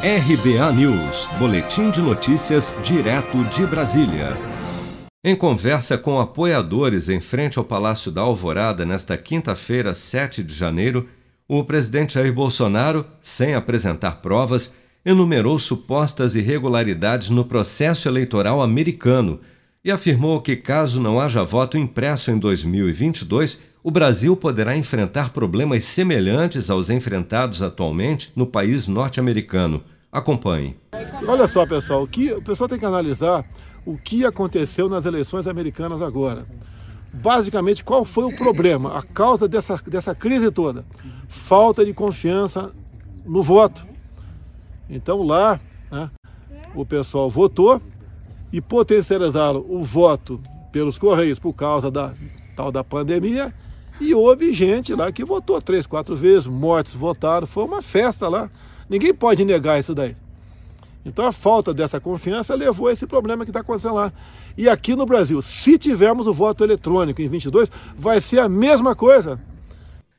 RBA News, Boletim de Notícias, direto de Brasília. Em conversa com apoiadores em frente ao Palácio da Alvorada nesta quinta-feira, 7 de janeiro, o presidente Jair Bolsonaro, sem apresentar provas, enumerou supostas irregularidades no processo eleitoral americano e afirmou que, caso não haja voto impresso em 2022, o Brasil poderá enfrentar problemas semelhantes aos enfrentados atualmente no país norte-americano. Acompanhe. Olha só, pessoal, o, que, o pessoal tem que analisar o que aconteceu nas eleições americanas agora. Basicamente, qual foi o problema, a causa dessa, dessa crise toda? Falta de confiança no voto. Então lá, né, o pessoal votou e potencializaram o voto pelos Correios por causa da tal da pandemia e houve gente lá que votou três, quatro vezes, mortos votaram, foi uma festa lá. Ninguém pode negar isso daí. Então a falta dessa confiança levou a esse problema que está acontecendo lá. E aqui no Brasil, se tivermos o voto eletrônico em 22, vai ser a mesma coisa.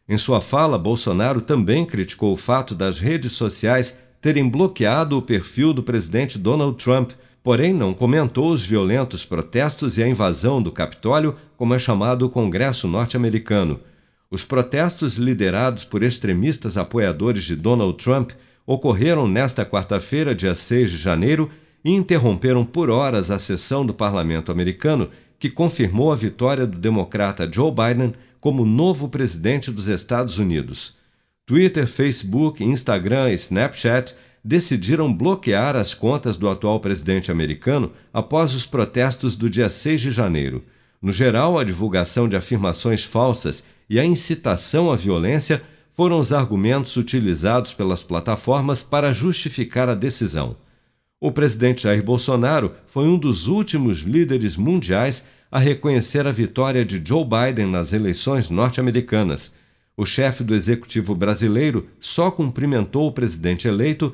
Em sua fala, Bolsonaro também criticou o fato das redes sociais terem bloqueado o perfil do presidente Donald Trump, porém não comentou os violentos protestos e a invasão do Capitólio, como é chamado o Congresso norte-americano. Os protestos liderados por extremistas apoiadores de Donald Trump ocorreram nesta quarta-feira, dia 6 de janeiro, e interromperam por horas a sessão do parlamento americano que confirmou a vitória do democrata Joe Biden como novo presidente dos Estados Unidos. Twitter, Facebook, Instagram e Snapchat decidiram bloquear as contas do atual presidente americano após os protestos do dia 6 de janeiro. No geral, a divulgação de afirmações falsas e a incitação à violência foram os argumentos utilizados pelas plataformas para justificar a decisão. O presidente Jair Bolsonaro foi um dos últimos líderes mundiais a reconhecer a vitória de Joe Biden nas eleições norte-americanas. O chefe do executivo brasileiro só cumprimentou o presidente eleito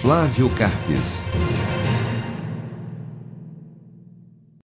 Flávio Carpes.